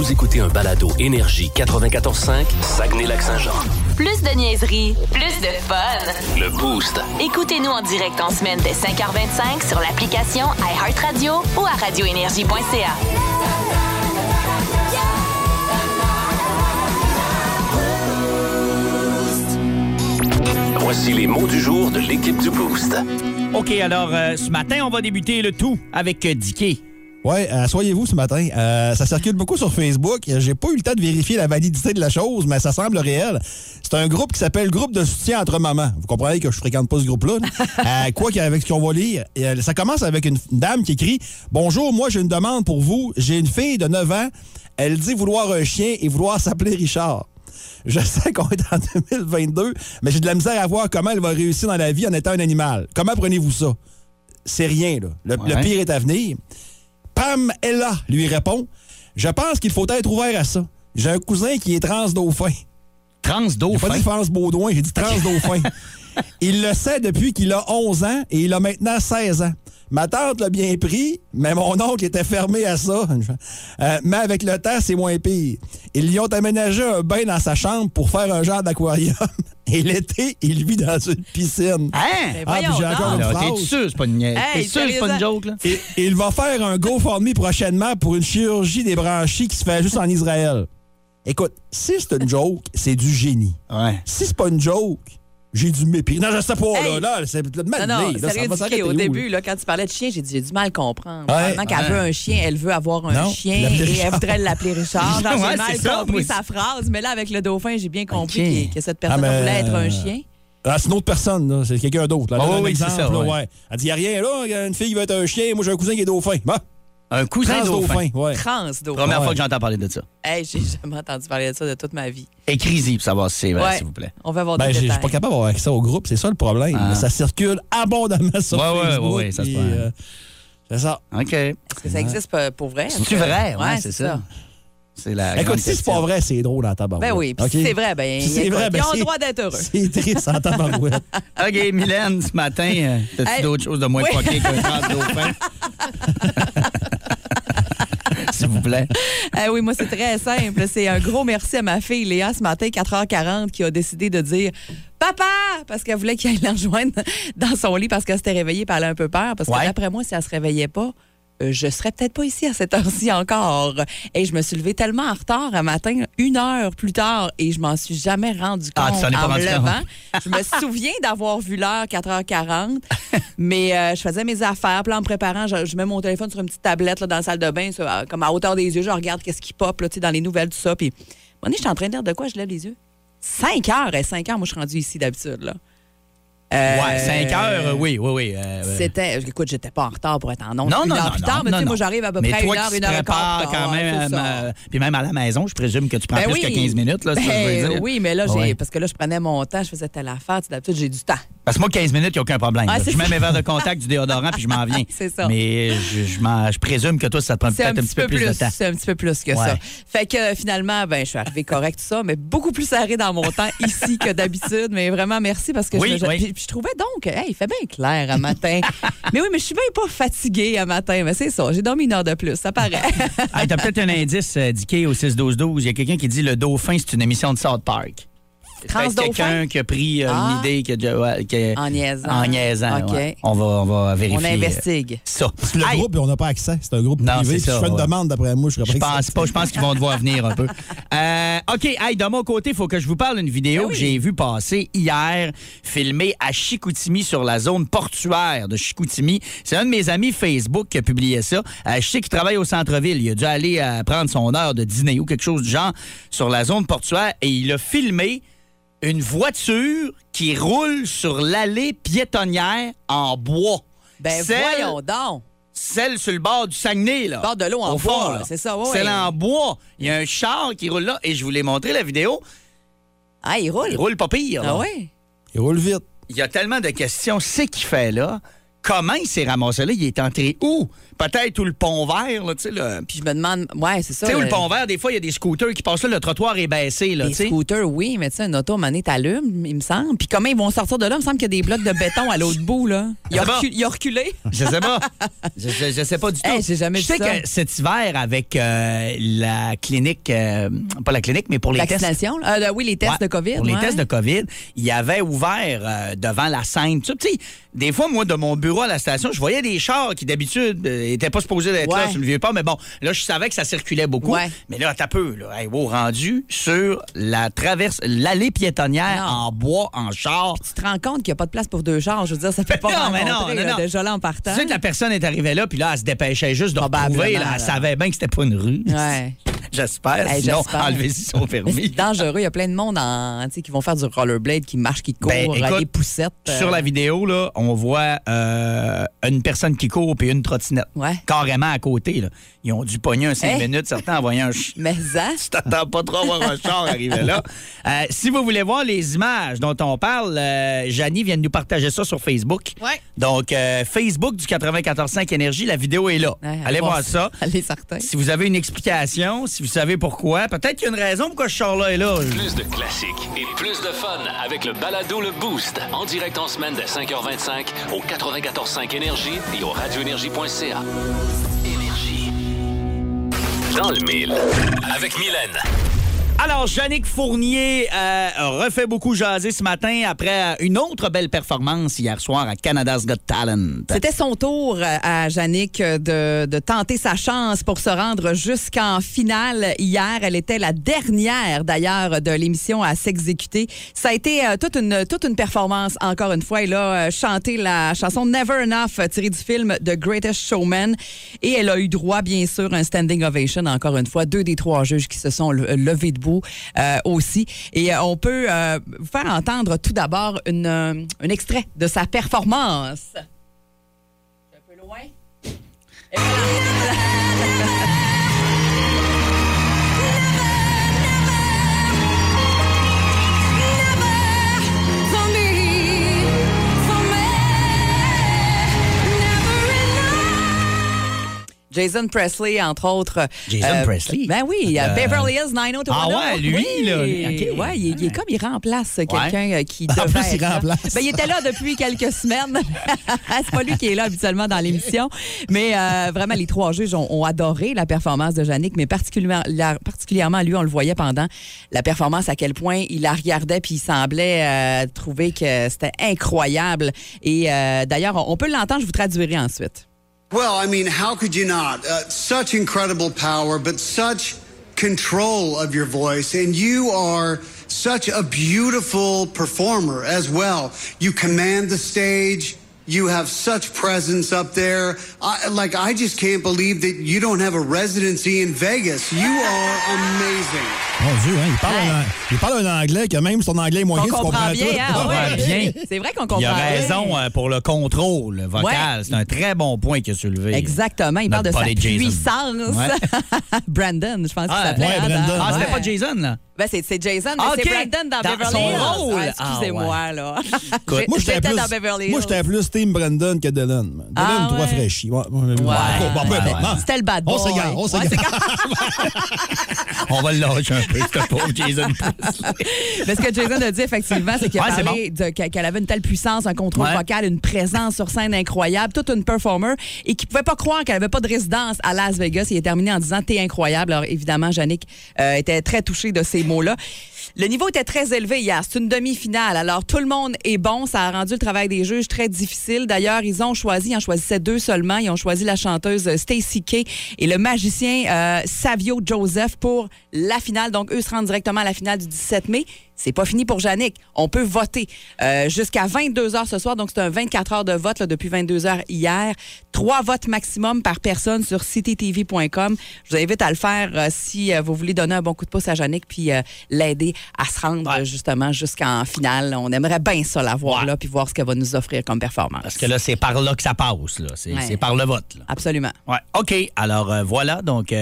Vous écoutez un balado Énergie 94.5, Saguenay-Lac-Saint-Jean. Plus de niaiserie, plus de fun. Le Boost. Écoutez-nous en direct en semaine dès 5h25 sur l'application iHeartRadio ou à radioénergie.ca. Voici les mots du jour de l'équipe du Boost. OK, alors euh, ce matin, on va débuter le tout avec euh, Dicky. Ouais, euh, soyez-vous ce matin. Euh, ça circule beaucoup sur Facebook. J'ai pas eu le temps de vérifier la validité de la chose, mais ça semble réel. C'est un groupe qui s'appelle Groupe de soutien entre mamans. Vous comprenez que je fréquente pas ce groupe-là. Euh, quoi qu'avec ce qu'on va lire, ça commence avec une dame qui écrit Bonjour, moi j'ai une demande pour vous. J'ai une fille de 9 ans. Elle dit vouloir un chien et vouloir s'appeler Richard. Je sais qu'on est en 2022, mais j'ai de la misère à voir comment elle va réussir dans la vie en étant un animal. Comment prenez-vous ça? C'est rien, là. Le, pire est à venir. Pam Ella lui répond Je pense qu'il faut être ouvert à ça. J'ai un cousin qui est trans-dauphin. J'ai pas Trans-dauphin. dit France Baudouin, j'ai dit trans-dauphin. il le sait depuis qu'il a 11 ans et il a maintenant 16 ans. Ma tante l'a bien pris, mais mon oncle était fermé à ça. Euh, mais avec le temps, c'est moins pire. Ils lui ont aménagé un bain dans sa chambre pour faire un genre d'aquarium. Et l'été, il vit dans une piscine. Hein? Ah, puis j'ai encore une phrase. T'es sûr, c'est pas une niaise. Hey, T'es sûr, c'est pas une joke, là? Et, et il va faire un GoFundMe prochainement pour une chirurgie des branchies qui se fait juste en Israël. Écoute, si c'est une joke, c'est du génie. Ouais. Si c'est pas une joke, j'ai du mépris. Non, je sais pas, Hey! là, là, c'est de Non, non, s'arrêter au où, début, là? là, quand tu parlais de chien, j'ai dit, j'ai du mal à comprendre. Ouais. Vraiment qu'elle Ouais. veut un chien, elle veut avoir un Non, chien et elle voudrait l'appeler Richard. Genre, Ouais, j'ai mal ça, compris sa phrase, mais là, avec le dauphin, j'ai bien compris que, que cette personne Ah, mais, voulait être un euh, chien. Ah, c'est une autre personne, là. C'est quelqu'un d'autre. là. Ah, Donne oui, c'est ça, là, ouais. Elle dit, y a rien, là. Une fille qui veut être un chien. Moi, j'ai un cousin qui est dauphin. Bon, Un cousin dauphin. dauphin, ouais. Trans dauphin. Première Ouais. fois que j'entends parler de ça. Hey, j'ai jamais entendu parler de ça de toute ma vie. Écris-y pour savoir si c'est vrai, Ouais. s'il vous plaît. On va avoir Ben, des j'ai- je suis détails. pas capable d'avoir accès au groupe, c'est ça le problème. Ah. Ça circule abondamment sur Facebook. ouais, ouais, ça se euh, c'est ça. OK. Est-ce que ça existe pas pour vrai? C'est-tu vrai? Ouais, c'est ça. C'est la. Écoute, si c'est pas vrai, c'est drôle en tabarouette. Ben oui, puis OK? si c'est vrai, ben, Si c'est écoute, vrai, ben ils ont le c'est- droit d'être heureux. C'est triste en tabarouette. OK, Mylène, ce matin, euh, t'as-tu Hey, d'autres choses de moins oui. fucké qu'un trans-dauphin? S'il vous plaît. Ah oui, moi, c'est très simple. C'est un gros merci à ma fille Léa ce matin, 4h40, qui a décidé de dire Papa! Parce qu'elle voulait qu'il aille la rejoindre dans son lit parce qu'elle s'était réveillée et elle a un peu peur. Parce que Ouais. d'après moi, si elle se réveillait pas, je serais peut-être pas ici à cette heure-ci encore. Et je me suis levée tellement en retard un matin, une heure plus tard, et je m'en suis jamais rendu compte Ah, tu t'en es pas en me rendu compte. levant. je me souviens d'avoir vu l'heure 4h40, mais euh, je faisais mes affaires. Puis là, en me préparant, je, je mets mon téléphone sur une petite tablette là, dans la salle de bain, ça, comme à hauteur des yeux. Je regarde qu'est-ce qui pop là, dans les nouvelles, tout ça. Puis, je suis en train de dire de quoi je lève les yeux. 5 heures et 5 heures, moi, je suis rendue ici d'habitude. là. Euh, Ouais, 5 heures, euh, oui, oui, oui. euh, euh, C'était. Écoute, j'étais pas en retard pour être en ondes. Non, une non, heure non, plus non, tard, mais tu sais, moi, j'arrive à peu Mais près toi une heure, une heure et quart. quand même, euh, puis même à la maison, je présume que tu prends Ben plus oui. que 15 minutes, là, je veux Ben dire. oui, mais là, Ouais. parce que là, je prenais mon temps, je faisais telle affaire. D'habitude, j'ai du temps. Parce que moi, 15 minutes, il n'y a aucun problème. Ah, je mets mes verres de contact, du déodorant, puis je m'en viens. C'est ça. Mais je, je, présume que toi, ça te prend peut-être un petit peu plus, plus. de temps. C'est un petit peu plus que Ouais. ça. Fait que euh, finalement, ben, je suis arrivée correct tout ça, mais beaucoup plus serré dans mon temps ici que d'habitude. Mais vraiment, merci parce que Oui, je, je- oui. puis- puis je trouvais donc, hey, il fait bien clair à matin. mais oui, mais je suis bien pas fatiguée à matin. Mais c'est ça, j'ai dormi une heure de plus, ça paraît. Hey, T'as peut-être un indice, euh, Dicky, au 6-12-12. Il y a quelqu'un qui dit le dauphin, c'est une émission de South Park. Quelqu'un qui a pris euh, Ah. une idée que, ouais, que- en niaisant. en niaisant. OK. ouais. On, va, on va vérifier. On investigue. euh, Ça. C'est le groupe et on n'a pas accès. C'est un groupe Non, privé. c'est Si ça, je fais une ouais. demande, d'après moi, je serais Je pas pense pas. Je pense qu'ils vont devoir venir un peu. Euh, OK, hey, de mon côté, il faut que je vous parle d'une vidéo Ben oui. que j'ai vue passer hier, filmée à Chicoutimi sur la zone portuaire de Chicoutimi. C'est un de mes amis Facebook qui a publié ça. Euh, je sais qu'il travaille au centre-ville. Il a dû aller euh, prendre son heure de dîner ou quelque chose du genre sur la zone portuaire et il a filmé une voiture qui roule sur l'allée piétonnière en bois. Ben Celle- voyons donc. Celle sur le bord du Saguenay, là. Bord de l'eau en Au bois, fond, c'est ça, ouais, Celle ouais. en bois. Il y a un char qui roule là et je vous l'ai montré la vidéo. Ah, il roule. Il roule pas pire. là. Ah oui? Il roule vite. Il y a tellement de questions. C'est qu'il fait là? Comment il s'est ramassé là? Il est entré où? peut-être ou le pont vert, là, tu sais. le- Puis je me demande, ouais, c'est ça. Tu sais, où le pont vert, des fois, il y a des scooters qui passent là, le trottoir est baissé, là, Les tu sais. scooters, oui, mais tu sais, un auto, mané, t'allumes, il me semble. Puis comment ils vont sortir de là? Il me semble qu'il y a des blocs de béton à l'autre bout, là. Il a, bon? recu- il a reculé. Je sais pas. je, je- je sais pas du tout. Hey, jamais je sais ça. que cet hiver, avec euh, la clinique, euh, pas la clinique, mais pour les tests. Vaccination? là? Euh, oui, les tests Ouais, de COVID. Pour les tests de COVID, il y avait ouvert euh, devant la scène. Tu sais, des fois, moi, de mon bureau à la station, je voyais des chars qui, d'habitude, n'étaient pas supposés d'être là sur le vieux port. Mais bon, là, je savais que ça circulait beaucoup. Ouais. Mais là, t'as peu, là. Hey, wow, rendu sur la traverse, l'allée piétonnière Non. en bois, en char. Tu te rends compte qu'il n'y a pas de place pour deux chars. Je veux dire, ça peut pas Non, mais non, non, déjà là en partant. Tu sais que la personne est arrivée là, puis là, elle se dépêchait juste de retrouver. Là, elle savait bien que c'était pas une rue. Ouais. J'espère. Hey, Sinon, enlevez-y son Mais c'est permis. dangereux. Il y a plein de monde en, qui vont faire du rollerblade, qui marchent, qui courent, Ben, écoute, des poussettes. euh, Sur la vidéo, là, on voit euh, une personne qui court et une trottinette. Ouais. Carrément à côté. Là. Ils ont dû pogner un 5 Hein? minutes, certains en voyant un chien. Mais ça, Tu t'attends pas trop à voir un char arriver là. Euh, si vous voulez voir les images dont on parle, euh, Janie vient de nous partager ça sur Facebook. Ouais. Donc, euh, Facebook du 94.5 Énergie, la vidéo est là. Ouais, Allez voir ça. Allez, certain. Si vous avez une explication, si vous savez pourquoi, peut-être qu'il y a une raison pourquoi ce char-là est là. Plus de classiques et plus de fun avec le balado Le Boost. En direct en semaine dès 5h25 au 94.5 Énergie et au radioénergie.ca. Dans le mille. Avec Mylène. Alors, Yannick Fournier euh, refait beaucoup jaser ce matin après une autre belle performance hier soir à Canada's Got Talent. C'était son tour euh, à Yannick de, de tenter sa chance pour se rendre jusqu'en finale. Hier, elle était la dernière d'ailleurs de l'émission à s'exécuter. Ça a été euh, toute, une, toute une performance encore une fois. Elle a euh, chanté la chanson Never Enough euh, tirée du film The Greatest Showman et elle a eu droit bien sûr à un standing ovation encore une fois. Deux des trois juges qui se sont le- levés debout euh, aussi. Et euh, on peut euh, vous faire entendre tout d'abord un extrait de sa performance. Un peu loin. Jason Presley, entre autres. Jason Presley? Ben oui, Euh, Beverly Hills 90210. Ah ouais, lui, Oui. là, lui, ok. Ouais, il, il est comme, il remplace quelqu'un euh, qui En devait plus, il là. remplace. Ben, il était là depuis quelques semaines. C'est pas lui qui est là habituellement dans l'émission. Mais euh, vraiment, les trois juges ont, ont adoré la performance de Yannick, mais particulièrement, la- particulièrement lui, on le voyait pendant la performance, à quel point il la regardait puis il semblait euh, trouver que c'était incroyable. Et euh, d'ailleurs, on on peut l'entendre, je vous traduirai ensuite. Well, I mean, how could you not? Uh, such incredible power, but such control of your voice. And you are such a beautiful performer as well. You command the stage. You have such presence up there. I, like, I just can't believe that you don't have a residency in Vegas. You are amazing. Mon Dieu, hein, il, parle Ouais. un, il parle un anglais que même son anglais est moyen, On tu comprend comprends bien, tout. hein? comprend ouais. bien. C'est vrai qu'on comprend Il a raison euh, pour le contrôle vocal. Ouais. C'est un très bon point qu'il a soulevé. Exactement. Il parle de sa Jason. puissance. Ouais. Brandon, je pense qu'il Ah, s'appelait. ouais, hein, Brandon. Ah, c'était ouais. pas Jason, là? Ben, c'est, c'est Jason, mais c'est. Brandon dans, Dans Beverly Hills. Ah, excusez-moi, Ah, là. Écoute, Moi, j'étais J'étais plus, dans Beverly Hills. moi, j'étais plus Team Brandon que Dylan. Dylan, Ah, toi, ouais. fraîchi. Ouais, ouais. C'était le bad boy. On s'égare, on Ouais, s'égare. On va le lâcher un peu, ce pauvre Jason. Mais ce que Jason a dit, effectivement, c'est qu'il a parlé qu'elle avait une telle puissance, un contrôle Ouais. vocal, une présence sur scène incroyable, toute une performer, et qu'il pouvait pas croire qu'elle avait pas de résidence à Las Vegas. Il est terminé en disant T'es incroyable. Alors, évidemment, Yannick euh, était très touché de ces mots-là. Le niveau était très élevé hier. C'est une demi-finale. Alors, tout le monde est bon. Ça a rendu le travail des juges très difficile. D'ailleurs, ils ont choisi, ils en choisissaient deux seulement. Ils ont choisi la chanteuse Stacey Kay et le magicien euh, Savio Joseph pour la finale. Donc, eux se rendent directement à la finale du 17 mai. C'est pas fini pour Yannick. On peut voter euh, jusqu'à 22 heures ce soir. Donc, c'est un 24 heures de vote là, depuis 22 heures hier. Trois votes maximum par personne sur citytv.com. Je vous invite à le faire euh, si euh, vous voulez donner un bon coup de pouce à Yannick puis l'aider à se rendre Ouais. justement jusqu'en finale. On aimerait bien ça la voir Ouais. là puis voir ce qu'elle va nous offrir comme performance. Parce que là, c'est par là que ça passe. là. C'est Ouais. par le vote. là. Absolument. Ouais. OK. Alors, voilà. Donc,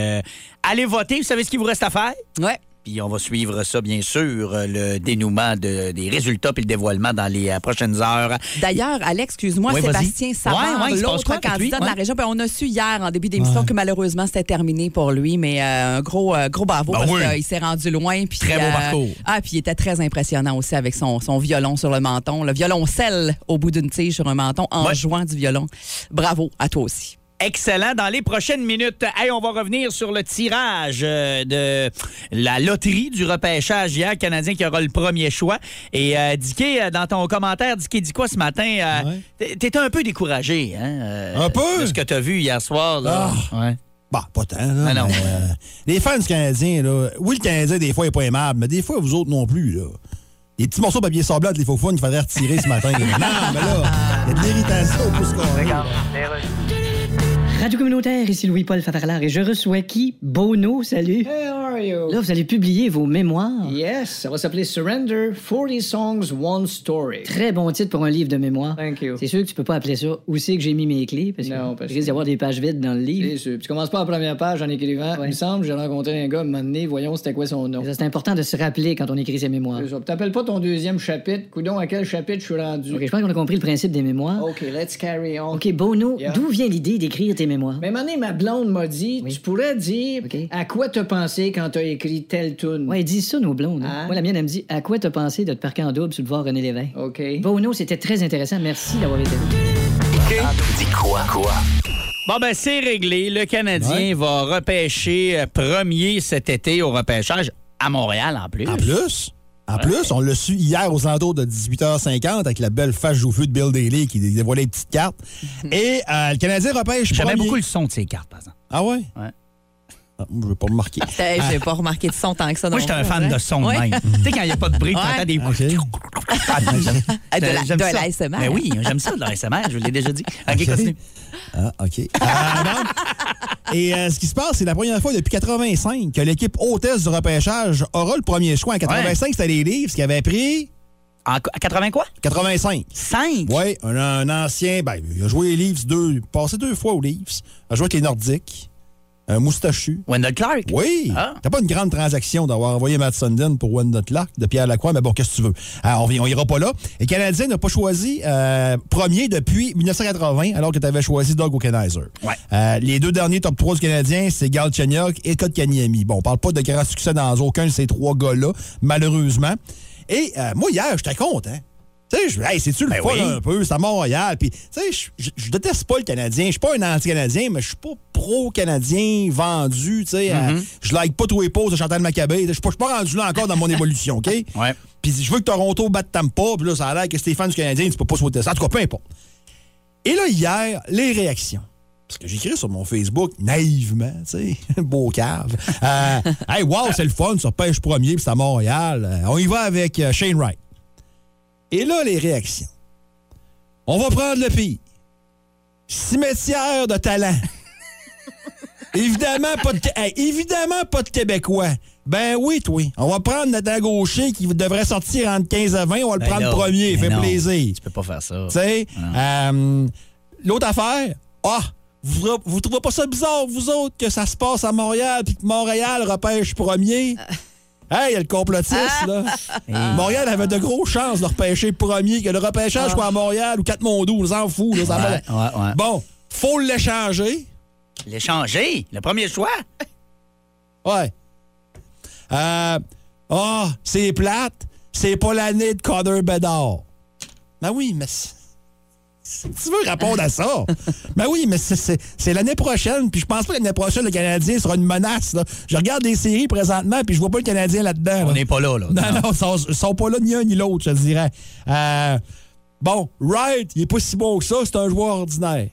allez voter. Vous savez ce qu'il vous reste à faire? Ouais. Puis on va suivre ça, bien sûr, euh, le dénouement de- des résultats puis le dévoilement dans les euh, prochaines heures. D'ailleurs, Alex, excuse-moi, Oui. Sébastien Savard, Ouais, ouais, l'autre lui? candidat de la région, ben, on a su hier en début d'émission que malheureusement c'était terminé pour lui, mais euh, un gros, gros bravo Ben parce oui. qu'il s'est rendu loin. Puis, Très beau parcours. Ah, puis il était très impressionnant aussi avec son, son violon sur le menton, le violoncelle au bout d'une tige sur un menton en jouant du violon. Bravo à toi aussi. Excellent. Dans les prochaines minutes, hey, on va revenir sur le tirage euh, de la loterie du repêchage hier, Canadien qui aura le premier choix. Et euh, Dicky, euh, dans ton commentaire, Dicky dit quoi ce matin? Euh, Ouais. T'étais un peu découragé, hein? euh, Un peu? De ce que t'as vu hier soir, là. Ouais. Bah, pas tant, là. Ah non. mais, euh, les fans du Canadien, là, oui, le Canadien, des fois, il est pas aimable, mais des fois, vous autres non plus, là. Les petits morceaux de papier sablé, les faux fun, il faudrait retirer ce matin. non, mais là, il y a de l'irritation au pouce carré. Radio communautaire, ici Louis-Paul Favarlard et je reçois qui? Bono, salut. Hey, how are you? Là, vous allez publier vos mémoires. Yes, ça va s'appeler Surrender 40 Songs, One Story. Très bon titre pour un livre de mémoire. Thank you. C'est sûr que tu peux pas appeler ça Où c'est que j'ai mis mes clés? Parce Non, que parce risque d'y avoir des pages vides dans le livre. C'est sûr. Puis tu commences pas la première page en écrivant. Il me semble, j'ai rencontré un gars, un moment donné, voyons c'était quoi son nom. C'est important de se rappeler quand on écrit ses mémoires. Puis T'appelles pas ton deuxième chapitre. Coudon, à quel chapitre je suis rendu? OK, je pense qu'on a compris le principe des mémoires. OK, let's carry on. OK, Bono, Yeah. d'où vient l'idée d'écrire tes mémoires? Mais donné, ma blonde m'a dit, Oui. tu pourrais dire à quoi t'as pensé quand t'as écrit telle tune. Ouais, dis ça, nos blondes. hein. Hein? Moi, la mienne, elle me dit À quoi t'as pensé de te parquer en double sur le voir René Lévesque? OK. Bono, c'était très intéressant. Merci d'avoir été là. Dis quoi, quoi? Bon, ben, c'est réglé. Le Canadien Ouais. va repêcher euh, premier cet été au repêchage à Montréal, en plus. En plus, en plus, on l'a su hier aux alentours de 18h50 avec la belle face joufflue de Bill Daly qui dévoilait les petites cartes. Et euh, le Canadien repêche J'aimais beaucoup le son de ces cartes, par exemple. Ah ouais? Ouais. Ah, moi, je vais pas me marquer. Hey, J'ai pas remarqué de son tant que ça. Moi, j'étais un fan hein? de son Ouais. même. tu sais, quand il n'y a pas de bruit, tu entends des... Ah, j'aime- Ah, de la- j'aime de ça. l'ASMR. Ben oui, j'aime ça, de l'ASMR, je l'ai déjà dit. OK, continue. Ah, OK. Ah. Et euh, ce qui se passe, c'est la première fois depuis 85 que l'équipe hôtesse du repêchage aura le premier choix. En 85, c'était les Leafs qui avaient pris En qu- à 80 quoi? 85. 5? Oui, un, un ancien. Ben, il a joué les Leafs deux. Passé deux fois aux Leafs. Il a joué avec les Nordiques. Un moustachu. Wendell Clark? Oui. Ah. C'était pas une grande transaction d'avoir envoyé Matt Sundin pour Wendell Clark de Pierre Lacroix, mais bon, qu'est-ce que tu veux? Alors, on, y- on ira pas là. Et le Canadien n'a pas choisi euh, premier depuis 1980, alors que tu avais choisi Doug Okenizer. Ouais. Euh, les deux derniers top 3 du Canadien, c'est Gal Chenyok et Kotkaniemi. Bon, on parle pas de grand succès dans aucun de ces trois gars-là, malheureusement. Et euh, moi, hier, j'étais content. Tu sais, je hey, c'est-tu le Ben fun oui. un peu? C'est à Montréal. Puis, tu sais, je- déteste pas le Canadien. Je suis pas un anti-Canadien, mais je suis pas pro-Canadien vendu. Tu sais, à- je like pas tous les pauses de Chantal Maccabé. Je suis pas, je suis pas rendu là encore dans mon évolution, OK? Ouais. Puis je veux que Toronto batte Tampa. Puis là, ça a l'air que Stéphane du Canadien, tu peux pas souhaiter ça. En tout cas, peu importe. Et là, hier, les réactions. Parce que j'écris sur mon Facebook naïvement, tu sais, beau cave. Euh, hey, wow, c'est le fun, sur pêche premier, puis c'est à Montréal. On y va avec euh, Shane Wright. Et là, les réactions. On va prendre le pire. Cimetière de talent. évidemment, pas de, hey, évidemment, pas de Québécois. Ben oui, toi. On va prendre Nathan Gaucher qui devrait sortir entre 15 à 20. On va le Ben prendre là, premier. ben Fait non. plaisir. Tu peux pas faire ça. Tu sais, euh, l'autre affaire, ah, vous, trouvez- vous trouvez pas ça bizarre, vous autres, que ça se passe à Montréal puis que Montréal repêche premier? Hey, il y a le complotiste, là. Montréal avait de grosses chances de repêcher premier, que le repêchage soit à Montréal ou Quatre-Mondoux, on s'en fout. là, ça Ouais, va- ouais, ouais. Bon, faut l'échanger. L'échanger, le premier choix. Ouais. Euh, Ah, c'est plate. C'est pas l'année de Connor Bedard. Ben oui, mais. Si Tu veux répondre à ça? ben oui, mais c'est- l'année prochaine, puis je pense pas que l'année prochaine, le Canadien sera une menace. là. Je regarde des séries présentement, puis je vois pas le Canadien là-dedans. On là. n'est pas là, là. Non, non, ils sont, sont pas là ni un ni l'autre, je te dirais. Euh, bon, Wright, il est pas si bon que ça, c'est un joueur ordinaire.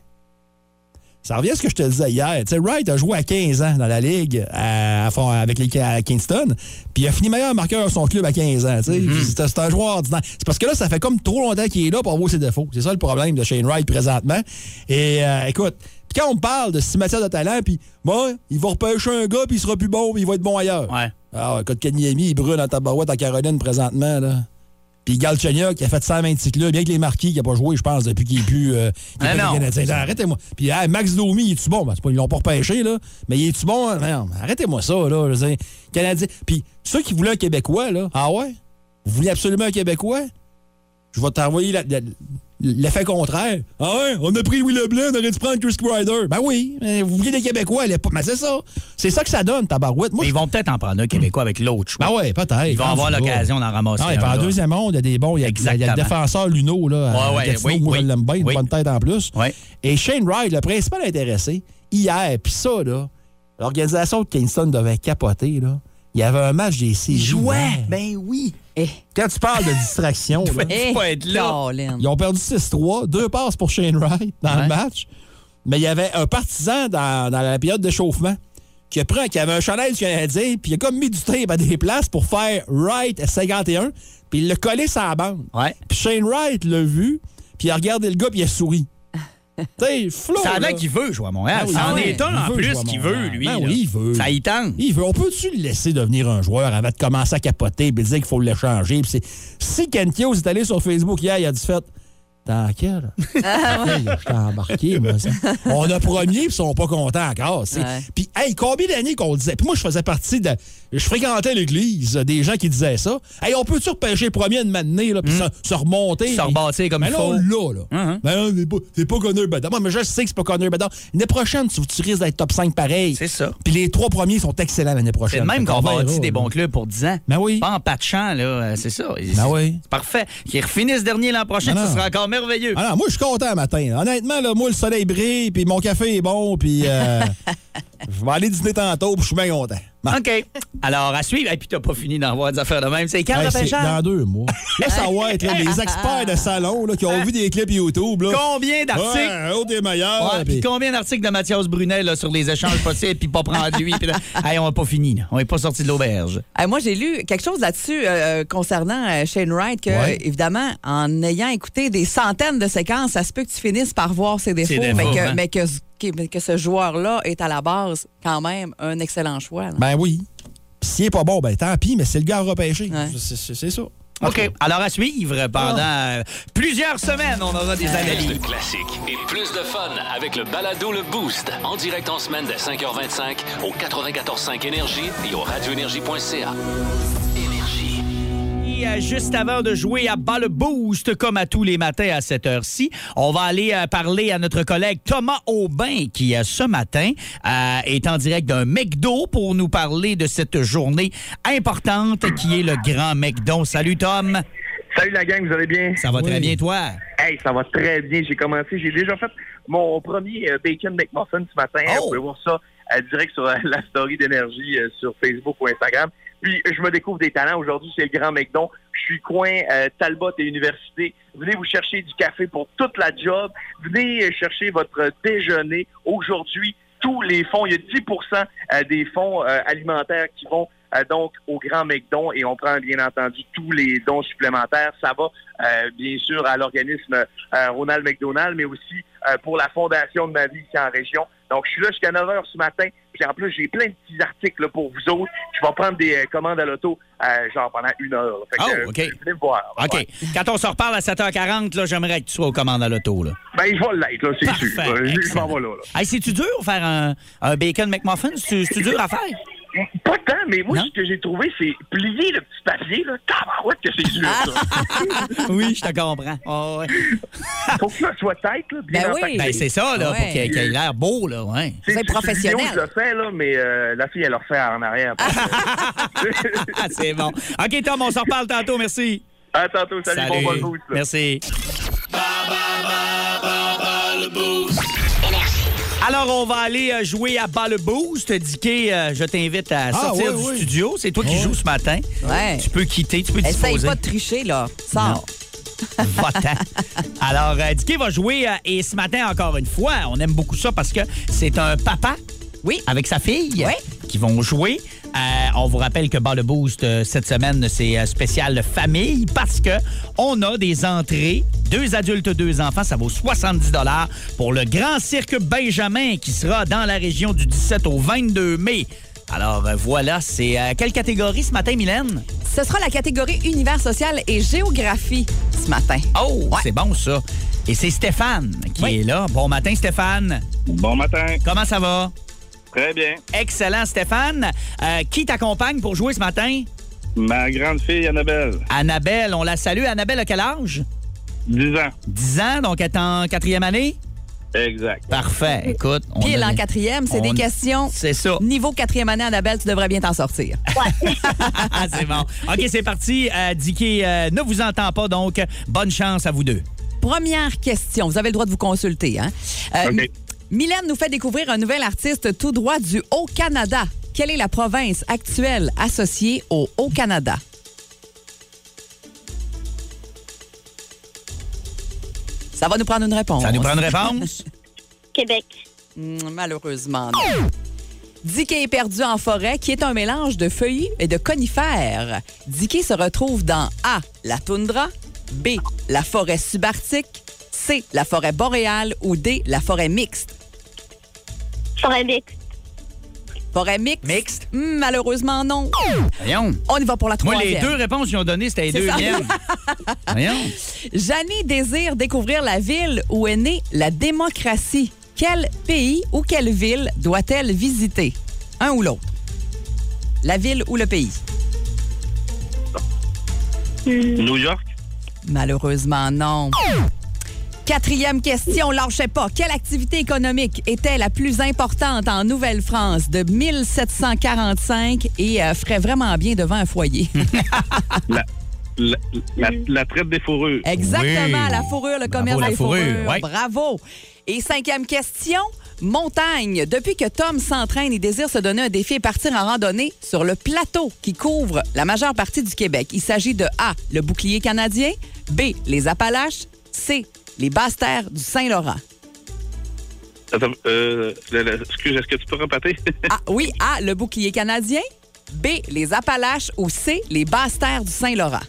Ça revient à ce que je te disais hier. Tu sais, Wright a joué à 15 ans dans la Ligue à- à fond- avec les à Kingston, puis il a fini meilleur marqueur de son club à 15 ans. tu sais. C'est un joueur ordinaire. C'est parce que là, ça fait comme trop longtemps qu'il est là pour avoir ses défauts. C'est ça le problème de Shane Wright présentement. Et euh, écoute, puis quand on parle de cimetière de talent, puis bon, il va repêcher un gars, puis il sera plus bon, puis il va être bon ailleurs. Ouais. Ah, écoute, Kanyemi, il brûle en tabarouette en Caroline présentement, là. Puis Galchenyuk qui a fait 126 clubs, bien que les marquis qui n'a pas joué, je pense, depuis qu'il est plus. euh, est Ah. Arrêtez-moi. Puis hey, Max Domi, il est-tu bon? Ben, c'est pas, ils l'ont pas repêché, là. Mais il est-tu bon? Non, arrêtez-moi ça, là. Je veux dire, Canadien. Puis ceux qui voulaient un Québécois, là. Ah ouais? Vous voulez absolument un Québécois? Je vais t'envoyer la- la- l'effet contraire. Ah ouais, on a pris Louis Leblanc, on aurait dû prendre Chris Kreider. Ben oui, vous vouliez des Québécois à l'époque. Mais c'est ça. C'est ça que ça donne, tabarouette. Moi, Mais ils vont peut-être en prendre un Québécois avec l'autre choix. Ben ouais, peut-être. Ils vont avoir Rendu là. l'occasion d'en ramasser Ah, en deuxième monde, il y a des bons. Il y a, il le défenseur Luno, là. Ouais, ouais, Gatineau, oui, oui. bien, une Oui. bonne tête en plus. Ouais. Et Shane Wright, le principal intéressé, hier, puis ça, là, l'organisation de Kingston devait capoter, là. Il y avait un match des séries. hier. Ben oui. Eh, Quand tu parles de distraction, là, eh, pas être là. Colin. ils ont perdu 6-3, deux passes pour Shane Wright dans Ouais. le match. Mais il y avait un partisan dans, dans la période d'échauffement qui, a pris, qui avait un chandail du Canadien, puis il a comme mis du tape à des places pour faire Wright à 51, puis il l'a collé sur la bande. Ouais. Puis Shane Wright l'a vu, puis il a regardé le gars, puis il a souri. tu sais, Flo. Ça a l'air qu'il veut jouer à Montréal. Ah oui, ça en ouais. est un Il en plus qu'il veut, lui. Ben oui, il veut. Ça y tente. Il veut. On peut-tu le laisser devenir un joueur avant de commencer à capoter et dire qu'il faut l'échanger? Si Kentios est allé sur Facebook hier, il a dit fait. Dans quel? Hey, je t'ai embarqué, moi. ça. On a premier, puis ils sont pas contents encore. Puis, hey, combien d'années qu'on le disait? Puis moi, je faisais partie de. Je fréquentais l'église, euh, des gens qui disaient ça. Hey, on peut-tu repêcher le premier de m'amener, là, puis se, se remonter? Se rebâtir comme Mais il là, faut. on l'a, là. Mhm. Ben non, t'es pas, t'es pas Connor Bedard. Moi, mais je sais que c'est pas Connor Bedard. L'année prochaine, tu, tu risques d'être top 5 pareil. C'est ça. Puis les trois premiers sont excellents l'année prochaine. C'est même qu'on bâtit des là. bons clubs pour 10 ans. Ben oui. Pas en patchant, là. euh, C'est ça. Ben oui. C'est parfait. Qu'ils refinissent dernier l'an prochain, Ben ce sera encore merveilleux. Ah non, moi, je suis content le matin. Honnêtement, là, moi, le soleil brille, puis mon café est bon, puis euh, je vais aller dîner tantôt, puis je suis bien content. Bon. OK. Alors, à suivre. Et puis, t'as pas fini d'en voir des affaires de même. C'est quand Hey, le dans deux mois. Là, ça va être là, les experts de salon là, qui ont vu des clips YouTube. Là. Combien d'articles? Ouais, un autre des meilleurs. Ouais, puis combien d'articles de Mathias Brunet là, sur les échanges possibles, puis pas prendre lui. Puis là, hey, on n'a pas fini. là. On n'est pas sorti de l'auberge. Moi, j'ai lu quelque chose là-dessus euh, concernant euh, Shane Wright, que, Ouais. évidemment, en ayant écouté des centaines de séquences, ça se peut que tu finisses par voir ses défauts, défauts, mais, que, hein. mais, que, que- mais que ce joueur-là est à la base quand même un excellent choix. là. Ben oui. Puis s'il est pas bon, ben tant pis, mais c'est le gars à repêcher. Ouais. C'est- C'est c'est ça. OK. Alors, à suivre pendant euh, plusieurs semaines, on aura des Plus analyses. de classiques et plus de fun avec le balado Le Boost. En direct en semaine dès 5h25 au 94.5 Énergie et au radioénergie.ca. Euh, juste avant de jouer à bas le boost, comme à tous les matins à cette heure-ci, on va aller euh, parler à notre collègue Thomas Aubin, qui, euh, ce matin, est en direct d'un McDo pour nous parler de cette journée importante qui est le Grand McDo. Salut, Tom. Salut la gang, vous allez bien? Ça va très bien, toi? Hey, ça va très bien. J'ai commencé, j'ai déjà fait mon premier bacon McMuffin ce matin. Oh! Vous pouvez voir ça direct sur la story d'énergie sur Facebook ou Instagram. Puis je me découvre des talents. Aujourd'hui, c'est le Grand McDon. Je suis coin euh, Talbot et Université. Venez vous chercher du café pour toute la job. Venez euh, chercher votre déjeuner. Aujourd'hui, tous les fonds, il y a 10% euh, des fonds alimentaires qui vont donc au Grand McDon et on prend bien entendu tous les dons supplémentaires. Ça va bien sûr à l'organisme Ronald McDonald, mais aussi pour la fondation de ma vie ici en région. Donc je suis là jusqu'à 9 h ce matin. Puis en plus, j'ai plein de petits articles là, pour vous autres. Je vais prendre des euh, commandes à l'auto euh, genre pendant une heure. là. Fait que, Oh, euh, OK. venez me voir. OK. Ouais. Quand on se reparle à 7h40, là, j'aimerais que tu sois aux commandes à l'auto. Là. Ben, je vais l'être, là, c'est sûr. Je- m'en vais là. là. Hey, c'est-tu dur faire un, un bacon McMuffin? C'est-tu dur à faire? Pas tant, mais moi, Non? ce que j'ai trouvé, c'est plier le petit papier. Là. Tabarouette que c'est dur, ça. oui, je te comprends. Oh, ouais. Faut que ça soit tête, là, bien Ben oui. Ben, c'est ça, là, Ouais. pour qu'il ait l'air beau, là, ouais. C'est professionnel. je le fais, là, mais euh, la fille, elle le refait en arrière. Ah, c'est bon. OK, Tom, on s'en reparle tantôt. Merci. à tantôt, salut, bon bon. Merci. Alors, on va aller euh, jouer à bas le boost. Dicky, euh, je t'invite à sortir oui, du oui. studio. C'est toi qui joues ce matin. Ouais. Tu peux quitter, tu peux Essaye disposer. pas de tricher, là. Sors. Va-t'en. Alors, euh, Dicky va jouer euh, et ce matin, encore une fois, on aime beaucoup ça parce que c'est un papa Oui. avec sa fille Oui. qui vont jouer. Euh, on vous rappelle que Bar le Boost, euh, cette semaine, c'est euh, spécial famille parce que on a des entrées, deux adultes, deux enfants, ça vaut 70 pour le Grand Cirque Benjamin qui sera dans la région du 17 au 22 mai. Alors, euh, voilà, c'est euh, quelle catégorie ce matin, Mylène? Ce sera la catégorie univers social et géographie ce matin. Oh, Ouais. c'est bon, ça. Et c'est Stéphane qui Oui. est là. Bon matin, Stéphane. Bon matin. Comment ça va? Très bien. Excellent, Stéphane. Euh, qui t'accompagne pour jouer ce matin? Ma grande fille Annabelle, Annabelle, on la salue. Annabelle a quel âge? 10 ans. 10 ans, donc elle est en quatrième année? Exact. Parfait. Écoute, on Pile a- en quatrième, c'est on- des questions. C'est ça. Niveau quatrième année, Annabelle, tu devrais bien t'en sortir. Ah, c'est bon. OK, c'est parti. Euh, Dicky euh, ne vous entend pas, donc bonne chance à vous deux. Première question. Vous avez le droit de vous consulter. Hein? Euh, OK. Mylène nous fait découvrir un nouvel artiste tout droit du Haut-Canada. Quelle est la province actuelle associée au Haut-Canada? Ça va nous prendre une réponse. Ça nous prend une réponse? Québec. Hmm, Malheureusement, non. Dickey est perdu en forêt, qui est un mélange de feuillus et de conifères. Dickey se retrouve dans A, la toundra, B, la forêt subarctique, C, la forêt boréale ou D, la forêt mixte? Forêt mixte. Forêt mixte? Mixte? Hmm, malheureusement, non. Voyons. On y va pour la Moi, troisième. les deux réponses qu'ils ont données, c'était les deux ça. miennes. Voyons. Janie désire découvrir la ville où est née la démocratie. Quel pays ou quelle ville doit-elle visiter? Un ou l'autre? La ville ou le pays? New York, Malheureusement, non. Quatrième question, lâchez pas. Quelle activité économique était la plus importante en Nouvelle-France de 1745 et euh, ferait vraiment bien devant un foyer? la, la, la, la traite des fourrures. Exactement, Oui. la fourrure, le Bravo, commerce la des fourrure, fourrures. ouais. Bravo. Et cinquième question, montagne. Depuis que Tom s'entraîne, il désire se donner un défi et partir en randonnée sur le plateau qui couvre la majeure partie du Québec. Il s'agit de A, le bouclier canadien, B, les Appalaches, C, les basses terres du Saint-Laurent. Attends, euh, le- le- excuse, est-ce que tu peux répéter? A, oui, A, le bouclier canadien, B, les Appalaches ou C, les basses terres du Saint-Laurent.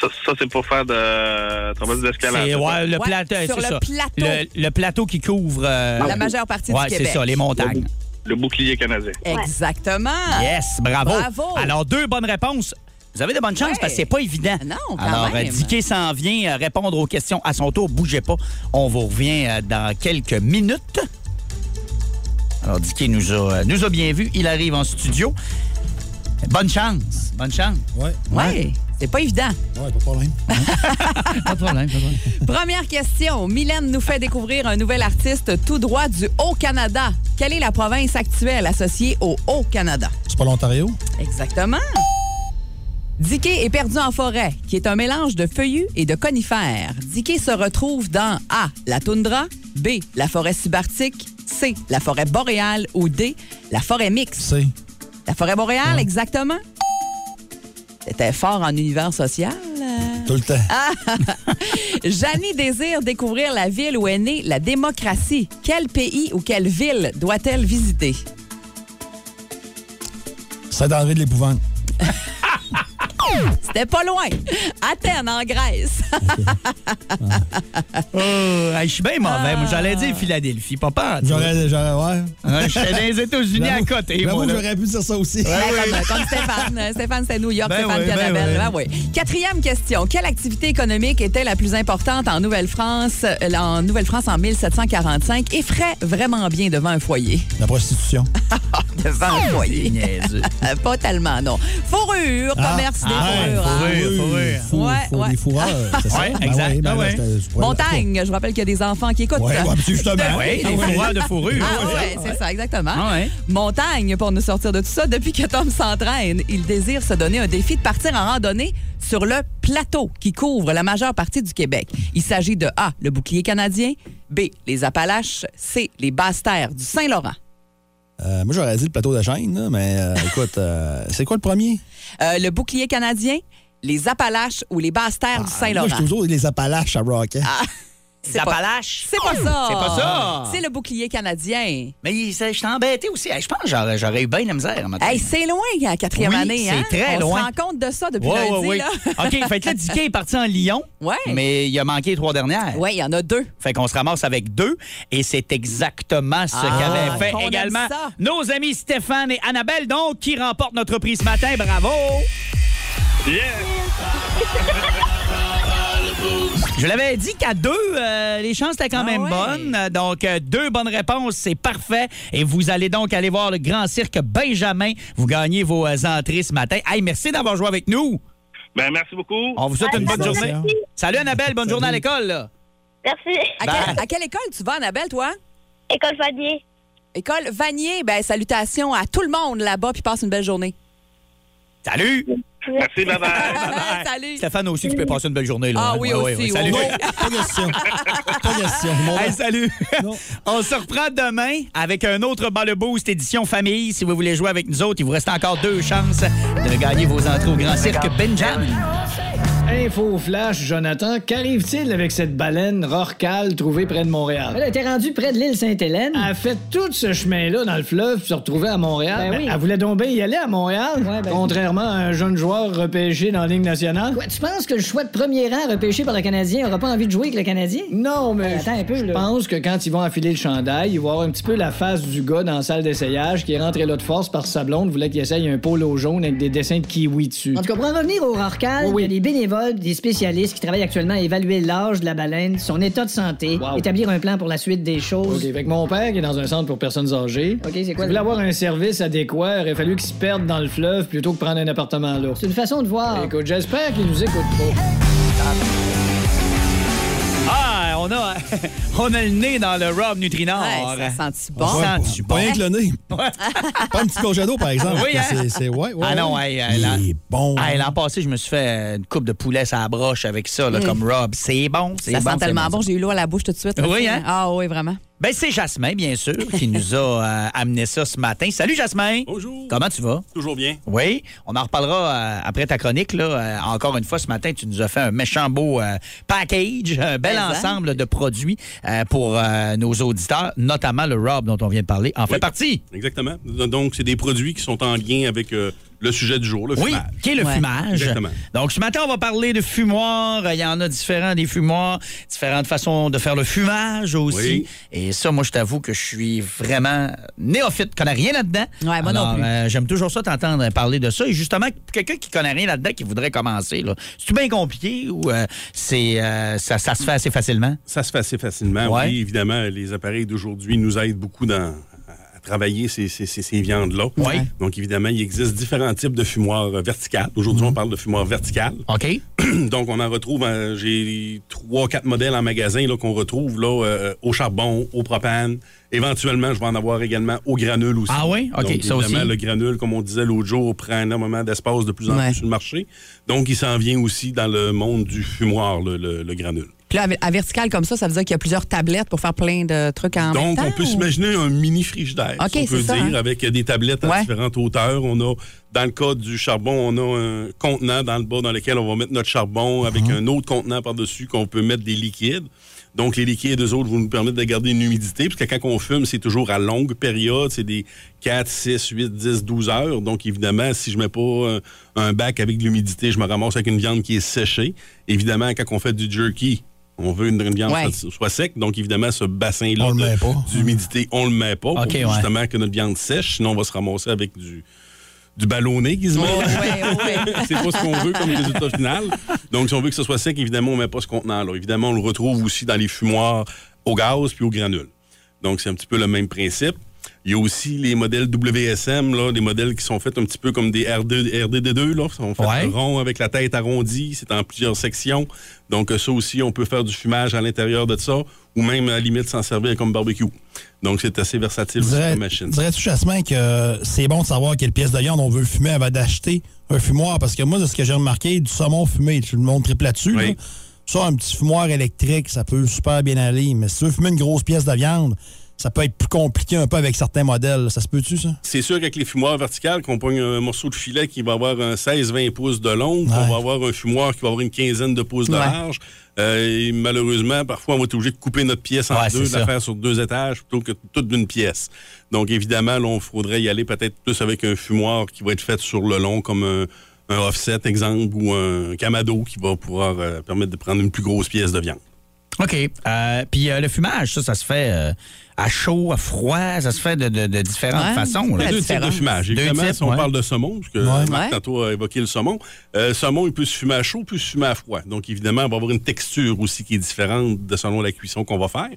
ça, ça, c'est pour faire de traumatisme d'escalade. C'est c'est ouais, le Ouais, plateau, sur c'est le ça. plateau. Le, le plateau qui couvre. euh, La majeure partie ouais, du c'est Québec. ça, les Le, montagnes. bou- le bouclier canadien. Exactement. Yes, bravo. Bravo. Alors, deux bonnes réponses. Vous avez de bonnes chances Ouais. parce que c'est pas évident. Non, quand Alors, même. euh, Dicky s'en vient euh, répondre aux questions à son tour. Bougez pas. On vous revient euh, dans quelques minutes. Alors, Dicky nous a, nous a bien vus. Il arrive en studio. Bonne chance. Bonne chance. Ouais. Oui, c'est pas évident. Ouais, pas de problème. Pas de problème. Pas de problème. Première question. Mylène nous fait découvrir un nouvel artiste tout droit du Haut-Canada. Quelle est la province actuelle associée au Haut-Canada? C'est pas l'Ontario? Exactement. Dickey est perdu en forêt, qui est un mélange de feuillus et de conifères. Dickey se retrouve dans A, la toundra, B, la forêt subarctique, C, la forêt boréale ou D, la forêt mixte. C'est. La forêt boréale, exactement? C'était fort en univers social. euh? Tout le temps. Janie désire découvrir la ville où est née la démocratie. Quel pays ou quelle ville doit-elle visiter? Saint-André de l'Épouvante. C'était pas loin. Athènes, en Grèce. Oh, hey, je suis bien mauvais. Moi, j'allais Ah. dire Philadelphie. Pas peur. J'aurais. j'aurais ouais. J'étais dans les États-Unis à côté. Moi, j'aurais pu dire ça aussi. Ouais, comme, comme Stéphane. Euh, Stéphane, c'est New York. Ben Stéphane oui, ben. Ben oui. Quatrième question. Quelle activité économique était la plus importante en Nouvelle-France euh, en Nouvelle-France en 1745 et ferait vraiment bien devant un foyer? La prostitution. Devant un foyer. Euh, Pas tellement, non. Fourrure, commerce des ah, fourrures. hein. Ouais, faut ouais. Des ça? Ouais, Ben exact. ben Ah je Montagne, je rappelle qu'il y a des enfants qui écoutent. Justement. Oui, Ah des ouais. fourreurs de fourrure. Ah ouais, c'est ça, exactement. Ah ouais. Montagne, pour nous sortir de tout ça, depuis que Tom s'entraîne, il désire se donner un défi de partir en randonnée sur le plateau qui couvre la majeure partie du Québec. Il s'agit de A, le bouclier canadien, B, les Appalaches, C, les basses terres du Saint-Laurent. Euh, moi, j'aurais dit le plateau de Chêne, mais euh, écoute, euh, c'est quoi le premier? Euh, le bouclier canadien, les Appalaches ou les basses terres du Ah, Moi, Saint-Laurent. je toujours les Appalaches à. Les C'est Appalaches? C'est pas ça. C'est pas ça. C'est le bouclier canadien. Mais il- je suis embêté aussi. Hey, Je pense que j'aurais, j'aurais eu bien de la misère. Hey, c'est loin, la quatrième Oui, année. c'est hein? très On loin. se rend compte de ça depuis Ouais, lundi. ouais, ouais. Là. OK, fait que là, Dicky est parti en Lyon. Ouais. Mais il a manqué les trois dernières. Oui, il y en a deux. Fait qu'on se ramasse avec deux. Et c'est exactement ce Ah, qu'avaient fait qu'on aime également ça. nos amis Stéphane et Annabelle, donc, qui remportent notre prix ce matin. Bravo! Je l'avais dit qu'à deux, euh, les chances étaient quand Ah même ouais. bonnes. Donc, euh, deux bonnes réponses, c'est parfait. Et vous allez donc aller voir le Grand Cirque Benjamin. Vous gagnez vos euh, entrées ce matin. Hey, merci d'avoir joué avec nous. Ben, merci beaucoup. On vous souhaite une bonne journée. Merci. Salut Annabelle, bonne journée à l'école. là. Merci. À, quelle, à quelle école tu vas, Annabelle, toi? École Vanier. École Vanier. Ben, salutations à tout le monde là-bas, puis passe une belle journée. Salut! Merci, bye bye. Salut. Stéphane aussi, tu peux passer une belle journée. Là. Ah oui, Ouais, aussi, ouais. Salut. Pas question. Pas question. Mon Hey, salut! Non. On se reprend demain avec un autre Ball Boost édition famille. Si vous voulez jouer avec nous autres, il vous reste encore deux chances de gagner vos entrées au Grand Cirque Benjamin. Info flash, Jonathan. Qu'arrive-t-il avec cette baleine rorcale trouvée près de Montréal? Elle était rendue près de l'île Sainte-Hélène. Elle a fait tout ce chemin-là dans le fleuve pour se retrouver à Montréal. Ben oui. Elle voulait donc bien y aller à Montréal, Ouais, ben- contrairement à un jeune joueur repêché dans la Ligue nationale. Quoi, tu penses que le choix de premier rang repêché par le Canadien aura pas envie de jouer avec le Canadien? Non, mais Hey, attends un peu, je pense que quand ils vont enfiler le chandail, ils vont avoir un petit peu la face du gars dans la salle d'essayage qui est rentré là de force que sa blonde voulait qu'il essaye un polo jaune avec des dessins de kiwi dessus. En tout cas, pour en revenir au Rorcal, oui. il y a des bénévoles, des spécialistes qui travaillent actuellement à évaluer l'âge de la baleine, son état de santé, Wow. établir un plan pour la suite des choses. OK, que mon père qui est dans un centre pour personnes âgées. OK, c'est quoi? Voulait avoir un service adéquat, il aurait fallu qu'il se perde dans le fleuve plutôt que prendre un appartement là. C'est une façon de voir. Écoute, j'espère qu'il nous écoute pas. On a, on a le nez dans le Rob Nutrinor. Ouais, ça sent-tu bon? Ça sent-tu Pas bon? rien que le nez. Pas un petit congédo, par exemple. Oui, hein? C'est- c'est- ouais, ouais, Ah non, ouais. hey, hey, là- Il est bon. Hey, L'an passé, je me suis fait une coupe de poulet à la broche avec ça, là, comme Rob. C'est bon, c'est Ça bon. sent tellement bon, ça. j'ai eu l'eau à la bouche tout de suite. Oui, hein? Ah oui, vraiment. Ben, c'est Jasmin, bien sûr, qui nous a euh, amené ça ce matin. Salut, Jasmin. Bonjour. Comment tu vas? Toujours bien. Oui, on en reparlera euh, après ta chronique. Là. Euh, encore une fois, ce matin, tu nous as fait un méchant beau euh, package, un bel ensemble de produits euh, pour euh, nos auditeurs, notamment le Rob dont on vient de parler en fait partie. Exactement. Donc, c'est des produits qui sont en lien avec euh, le sujet du jour, le Oui, fumage. qui est le Ouais. fumage. Exactement. Donc, ce matin, on va parler de fumoir. Il y en a différents des fumoirs, différentes façons de faire le fumage aussi. Oui. Et ça, moi, je t'avoue que je suis vraiment néophyte, connais rien là-dedans. Ouais, moi non Alors, plus. euh, J'aime toujours ça t'entendre parler de ça. Et justement, quelqu'un qui connaît rien là-dedans, qui voudrait commencer, là, c'est bien compliqué ou euh, c'est euh, ça, ça se fait assez facilement? Ça se fait assez facilement. Ouais. Oui, évidemment, les appareils d'aujourd'hui nous aident beaucoup dans, à travailler ces, ces- ces- ces viandes-là. Oui. Donc, évidemment, il existe différents types de fumoirs euh, verticales. Aujourd'hui, Mhm. on parle de fumoir vertical. OK? Donc, on en retrouve, euh, j'ai trois, quatre modèles en magasin là, qu'on retrouve là, euh, au charbon, au propane. Éventuellement, je vais en avoir également au granule aussi. Ah oui? OK, Donc, ça évidemment, aussi. le granule, comme on disait l'autre jour, prend énormément d'espace de plus en Ouais. plus sur le marché. Donc, il s'en vient aussi dans le monde du fumoir, le, le- le granule. Puis là, à vertical comme ça, ça veut dire qu'il y a plusieurs tablettes pour faire plein de trucs en même Donc, temps, on peut ou- s'imaginer un mini frigidaire, OK, si on peut ça, dire, hein? avec des tablettes à Ouais. différentes hauteurs. On a, dans le cas du charbon, on a un contenant dans le bas dans lequel on va mettre notre charbon avec Uh-huh. un autre contenant par-dessus qu'on peut mettre des liquides. Donc, les liquides, eux autres, vont nous permettre de garder une humidité, parce que quand on fume, c'est toujours à longue période, c'est des 4, 6, 8, 10, 12 heures. Donc, évidemment, si je mets pas un bac avec de l'humidité, je me ramasse avec une viande qui est séchée. Évidemment, quand on fait du jerky, on veut une, une viande Ouais. soit, soit sec. Donc, évidemment, ce bassin-là On le met de- pas. d'humidité, on le met pas pour ouais. justement que notre viande sèche. Sinon, on va se ramasser avec du, du ballonné qui se met. Ouais, ouais. c'est pas ce qu'on veut comme résultat final. Donc, si on veut que ce soit sec, évidemment, on ne met pas ce contenant-là. Évidemment, on le retrouve aussi dans les fumoirs au gaz puis au granule. Donc, c'est un petit peu le même principe. Il y a aussi les modèles WSM, là, des modèles qui sont faits un petit peu comme des RD, RDD2, là. Ils sont faits Ouais. ronds avec la tête arrondie. C'est en plusieurs sections. Donc, ça aussi, on peut faire du fumage à l'intérieur de ça ou même, à la limite, s'en servir comme barbecue. Donc, c'est assez versatile aussi Dirais- comme machine. Dirais-tu, Jasmin, que c'est bon de savoir quelle pièce de viande on veut fumer avant d'acheter un fumoir? Parce que moi, de ce que j'ai remarqué, du saumon fumé, je le montre triple là-dessus. Oui. là. Ça, un petit fumoir électrique, ça peut super bien aller. Mais si tu veux fumer une grosse pièce de viande, ça peut être plus compliqué un peu avec certains modèles. Ça se peut-tu, ça? C'est sûr qu'avec les fumoirs verticales, qu'on pogne un morceau de filet qui va avoir un 16-20 pouces de long, qu'on va avoir un fumoir qui va avoir une quinzaine de pouces de Ouais. large. Euh, et malheureusement, parfois, on va être obligé de couper notre pièce en Ouais, deux, de la faire sur deux étages plutôt que toute d'une pièce. Donc, évidemment, là, il faudrait y aller peut-être plus avec un fumoir qui va être fait sur le long, comme un, un offset, exemple, ou un camado qui va pouvoir euh, permettre de prendre une plus grosse pièce de viande. OK. Euh, Puis euh, le fumage, ça, ça se fait euh, à chaud, à froid, ça se fait de, de- de différentes Ouais, façons. là. Il y a deux types de fumage. Deux Évidemment, types, si on ouais. parle de saumon, parce que Ouais. Marc, Ouais. tantôt, a évoqué le saumon, euh, saumon, il peut se fumer à chaud, puis se fumer à froid. Donc, évidemment, il va avoir une texture aussi qui est différente de selon la cuisson qu'on va faire.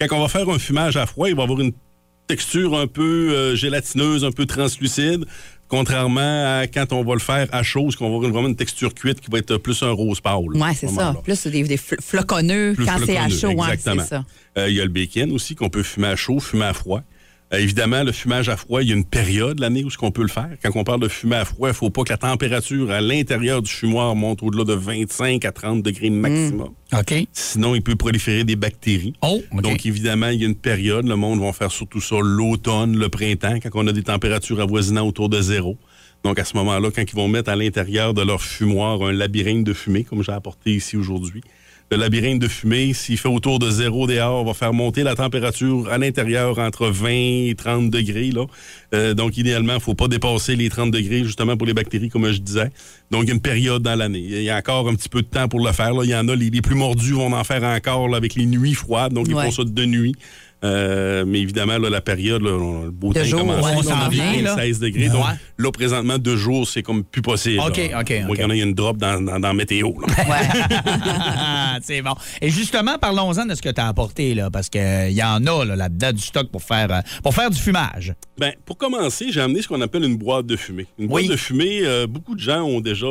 Quand on va faire un fumage à froid, il va avoir une texture un peu euh, gélatineuse, un peu translucide, contrairement à quand on va le faire à chaud, qu'on va avoir vraiment une texture cuite qui va être plus un rose pâle. Ouais, à c'est ce ça. Plus des, des fl- floconneux Plus quand c'est à chaud. Ouais, exactement. Euh, Il y a le bacon aussi qu'on peut fumer à chaud, fumer à froid. Euh, évidemment, le fumage à froid, il y a une période de l'année où ce qu'on peut le faire. Quand on parle de fumer à froid, il ne faut pas que la température à l'intérieur du fumoir monte au-delà de 25 à 30 degrés maximum. OK. Sinon, il peut proliférer des bactéries. Oh. Donc, évidemment, il y a une période. Le monde va faire surtout ça l'automne, le printemps, quand on a des températures avoisinant autour de zéro. Donc, à ce moment-là, quand ils vont mettre à l'intérieur de leur fumoir un labyrinthe de fumée, comme j'ai apporté ici aujourd'hui, le labyrinthe de fumée, s'il fait autour de zéro dehors, va faire monter la température à l'intérieur entre 20 et 30 degrés. Là. Euh, donc, idéalement, il ne faut pas dépasser les 30 degrés, justement, pour les bactéries, comme je disais. Donc, il y a une période dans l'année. Il y a encore un petit peu de temps pour le faire. Là. Il y en a, les, les plus mordus vont en faire encore là, avec les nuits froides. Donc, ils Ouais. font ça de nuit. Euh, mais évidemment, là, la période, là, le beau temps commence. ouais, on s'en vient, là. 16 degrés. Donc, là, présentement, deux jours, c'est comme plus possible. OK, là. OK, Moi, OK. qu'il y en a, il y a une drop dans, dans, dans météo. c'est bon. Et justement, parlons-en de ce que tu as apporté, là, parce qu'il y en a là, là-dedans du stock pour faire, euh, pour faire du fumage. Ben, pour commencer, j'ai amené ce qu'on appelle une boîte de fumée. Une boîte Oui. de fumée, euh, beaucoup de gens ont déjà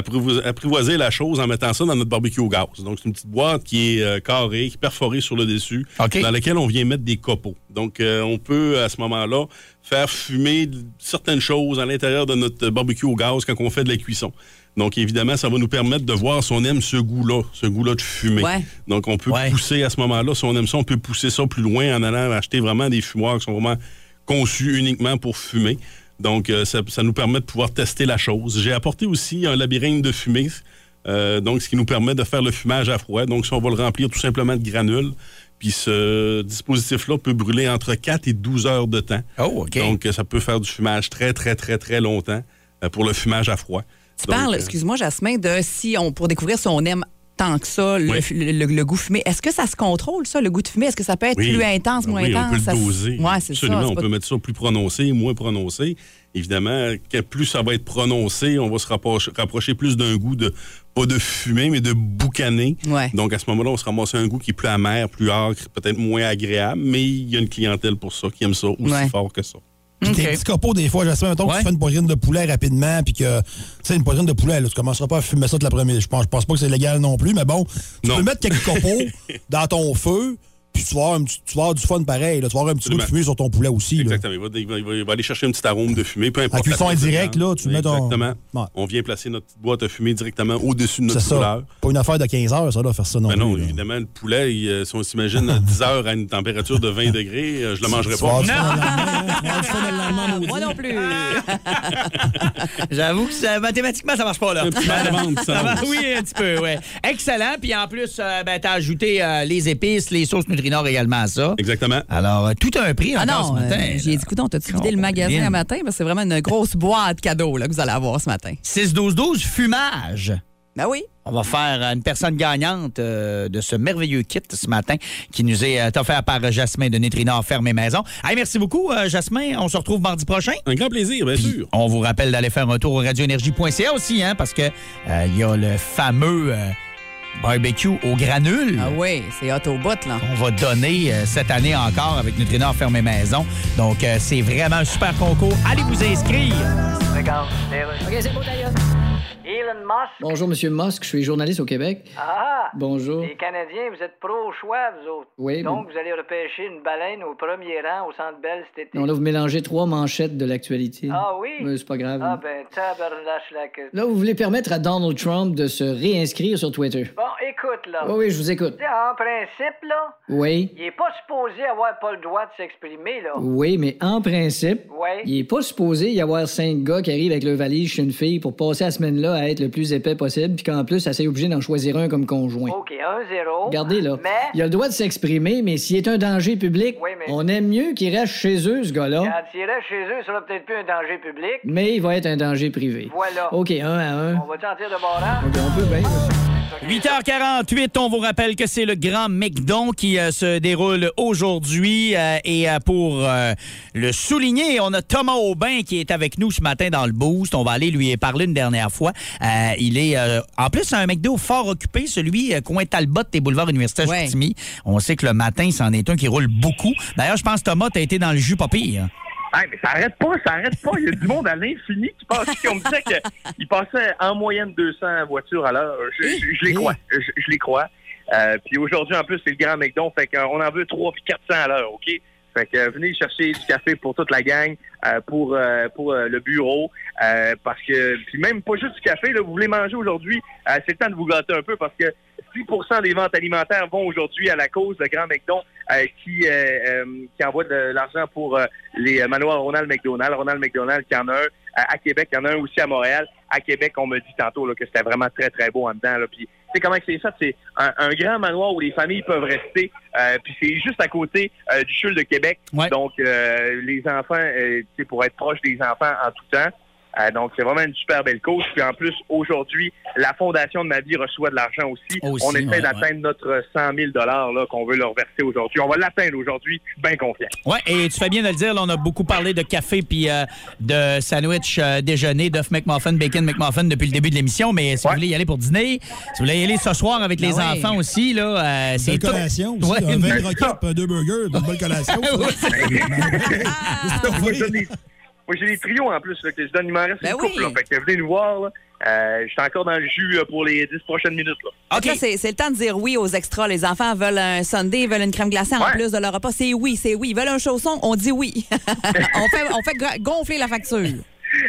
apprivo- apprivoisé la chose en mettant ça dans notre barbecue au gaz. Donc, c'est une petite boîte qui est euh, carrée, qui est perforée sur le dessus, dans laquelle on vient mettre des copeaux. Donc, euh, on peut, à ce moment-là, faire fumer certaines choses à l'intérieur de notre barbecue au gaz quand on fait de la cuisson. Donc, évidemment, ça va nous permettre de voir si on aime ce goût-là, ce goût-là de fumée. Ouais. Donc, on peut Ouais. pousser à ce moment-là. Si on aime ça, on peut pousser ça plus loin en allant acheter vraiment des fumoirs qui sont vraiment conçus uniquement pour fumer. Donc, euh, ça, ça nous permet de pouvoir tester la chose. J'ai apporté aussi un labyrinthe de fumée, euh, donc ce qui nous permet de faire le fumage à froid. Donc, si on va le remplir tout simplement de granules, puis ce dispositif-là peut brûler entre 4 et 12 heures de temps. Oh, OK. Donc, ça peut faire du fumage très, très, très, très longtemps euh, pour le fumage à froid. Tu Donc, parles, excuse-moi, Jasmin, de si on pour découvrir si on aime tant que ça le, Oui. le- le- le goût fumé. Est-ce que ça se contrôle, ça, le goût de fumée? Est-ce que ça peut être Oui. plus intense, Ben moins oui, intense? on peut le se- doser. Ouais, ça. Absolument, on pas- peut mettre ça plus prononcé, moins prononcé. Évidemment, plus ça va être prononcé, on va se rapprocher, rapprocher plus d'un goût de, pas de fumée, mais de boucané. Ouais. Donc, à ce moment-là, on se ramasse un goût qui est plus amer, plus âcre, peut-être moins agréable, mais il y a une clientèle pour ça qui aime ça aussi Ouais. fort que ça. Puis tes OK. petits copeaux, des fois, j'espère, mettons que Ouais. tu fais une poitrine de poulet rapidement, puis que, tu sais, une poitrine de poulet, là, tu commenceras pas à fumer ça de la première. Je pense, je pense pas que c'est légal non plus, mais bon, tu Non. peux mettre quelques copeaux dans ton feu, puis tu vas avoir, un petit- tu vas avoir du fun pareil, là, tu vas avoir un petit goût de Absolument. fumée sur ton poulet aussi. Exactement. Il va, il va- il va- il va aller chercher un petit arôme de fumée, peu importe. À cuisson indirecte, là, tu mets ton- Exactement. Ouais. On vient placer notre boîte à fumée directement au-dessus de notre couleur. Pas une affaire de 15 heures, ça, là, faire ça non Ben plus. non, là. évidemment, le poulet, il, euh, si on s'imagine à 10 heures à une température de 20 degrés, euh, je le mangerai pas. maudit. Moi non plus. J'avoue que ça- mathématiquement, ça marche pas, là. Un petit de ça oui, un petit peu, oui. Excellent. Puis en plus, euh, ben, t'as ajouté euh, les épices, les sauces Également à ça. Exactement. Alors, euh, tout a un prix Ah encore non, ce matin. euh, j'ai dit, écoute, t'as-tu vidé le magasin un matin? Parce que c'est vraiment une grosse boîte cadeau là, que vous allez avoir ce matin. 6-12-12, fumage. Ben oui. On va faire euh, une personne gagnante euh, de ce merveilleux kit ce matin qui nous est euh, offert par Jasmin de Nutrinor Ferme et Maison. Hey, merci beaucoup, euh, Jasmin. On se retrouve mardi prochain. Un grand plaisir, bien sûr. On vous rappelle d'aller faire un tour au radioénergie.ca aussi, hein, parce que euh, il y a le fameux euh, barbecue au granule. Ah oui, c'est hot au bout, là. On va donner euh, cette année encore avec Nutrinor Ferme et Maison. Donc, euh, c'est vraiment un super concours. Allez vous inscrire. OK, c'est beau d'ailleurs. Il Elon Musk. Bonjour, Monsieur Musk, je suis journaliste au Québec. Ah! Bonjour. Les Canadiens, vous êtes pro-choix, vous autres. Oui, Donc, mais- vous allez repêcher une baleine au premier rang au Centre Bell cet été. Non, là, vous mélangez trois manchettes de l'actualité. Ah oui? Mais c'est pas grave. Ah ben, tabarnache la queue. Là, vous voulez permettre à Donald Trump de se réinscrire sur Twitter. Bon, écoute, là. Oui, oui, je vous écoute. En principe, là, Oui. il est pas supposé avoir pas le droit de s'exprimer, là. Oui, mais en principe, Ouais. il est pas supposé y avoir cinq gars qui arrivent avec leur valise chez une fille pour passer la semaine-là à être le plus épais possible, puis qu'en plus, ça s'est obligé d'en choisir un comme conjoint. OK, 1-0. Regardez, là. Mais, Il a le droit de s'exprimer, mais s'il est un danger public, Oui, mais- on aime mieux qu'il reste chez eux, ce gars-là. quand il reste chez eux, ça sera peut-être plus un danger public. Mais il va être un danger privé. Voilà. OK, un à un. On va sentir de barrage? OK, on peut bien. 8h48, on vous rappelle que c'est le Grand McDon qui euh, se déroule aujourd'hui. euh, et euh, pour euh, le souligner, on a Thomas Aubin qui est avec nous ce matin dans le boost. On va aller lui parler une dernière fois. Euh, il est euh, en plus un McDo fort occupé, celui coin Talbot et boulevard Universitaire Ouais. On sait que le matin, c'en est un qui roule beaucoup. D'ailleurs, je pense Thomas, t'as été dans le jus pas pire. Hey, mais ça arrête pas, ça arrête pas. Il y a du monde à l'infini qui passe. On me disait qu'il passait en moyenne 200 voitures à l'heure. Je, je- je les crois. Je, je les crois. Euh, puis aujourd'hui, en plus, c'est le grand McDon. Fait qu'on en veut 3 puis 400 à l'heure, OK? Fait que euh, venez chercher du café pour toute la gang, euh, pour euh, pour euh, le bureau, euh, parce que puis même pas juste du café. Là, vous voulez manger aujourd'hui, euh, c'est le temps de vous gâter un peu parce que 6% des ventes alimentaires vont aujourd'hui à la cause de Grand McDon euh, qui euh, euh, qui envoie de l'argent pour euh, les euh, manoirs Ronald McDonald. Ronald McDonald qui en a un euh, à Québec, il y en a un aussi à Montréal. À Québec, on me dit tantôt là, que c'était vraiment très très beau en dedans. Là. Puis tu sais comment c'est ça C'est un, un grand manoir où les familles peuvent rester. Euh, puis c'est juste à côté euh, du CHUL de Québec. Donc euh, les enfants, euh, tu sais, pour être proche des enfants en tout temps. Euh, donc, c'est vraiment une super belle cause. Puis en plus, aujourd'hui, la Fondation de ma vie reçoit de l'argent aussi. Aussi, On essaie ouais, d'atteindre notre 100 000 là, qu'on veut leur verser aujourd'hui. On va l'atteindre aujourd'hui. Je suis bien confiant. Ouais, et tu fais bien de le dire, là, on a beaucoup parlé de café puis euh, de sandwich euh, déjeuner, d'œuf McMuffin, bacon McMuffin depuis le début de l'émission, mais si vous voulez y aller pour dîner, si vous voulez y aller ce soir avec les Ben ouais. enfants aussi, là, euh, c'est Une tout. collation aussi. Ouais, un une- deux burgers, une bonne collation. moi, j'ai des trios en plus là, que je donne. Il m'en reste Ben une couple. oui. Là, fait que venez nous voir. Là. Euh, je suis encore dans le jus là, pour les 10 prochaines minutes. Là. C'est le temps de dire oui aux extras. Les enfants veulent un sundae, ils veulent une crème glacée en Ouais. plus de leur repas. C'est oui, c'est oui. Ils veulent un chausson, on dit oui. on fait, on fait gra- gonfler la facture.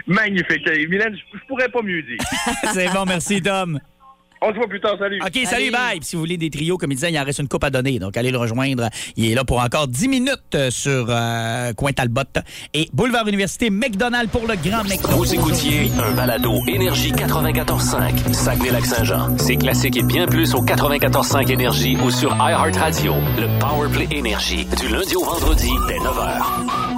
Magnifique. Euh, Mylène, je, je pourrais pas mieux dire. c'est bon, merci Tom. On se voit plus tard. Salut. OK, salut, bye. Puis si vous voulez des trios, comme il disait, il en reste une coupe à donner. Donc, allez le rejoindre. Il est là pour encore 10 minutes euh, sur euh, Coin Talbot. Et Boulevard Université, McDonald's pour le Grand McDonald's. Vous écoutiez un balado Énergie 94.5, Saguenay-Lac-Saint-Jean. C'est classique et bien plus au 94.5 Énergie ou sur iHeartRadio. Le Powerplay Énergie, du lundi au vendredi dès 9h.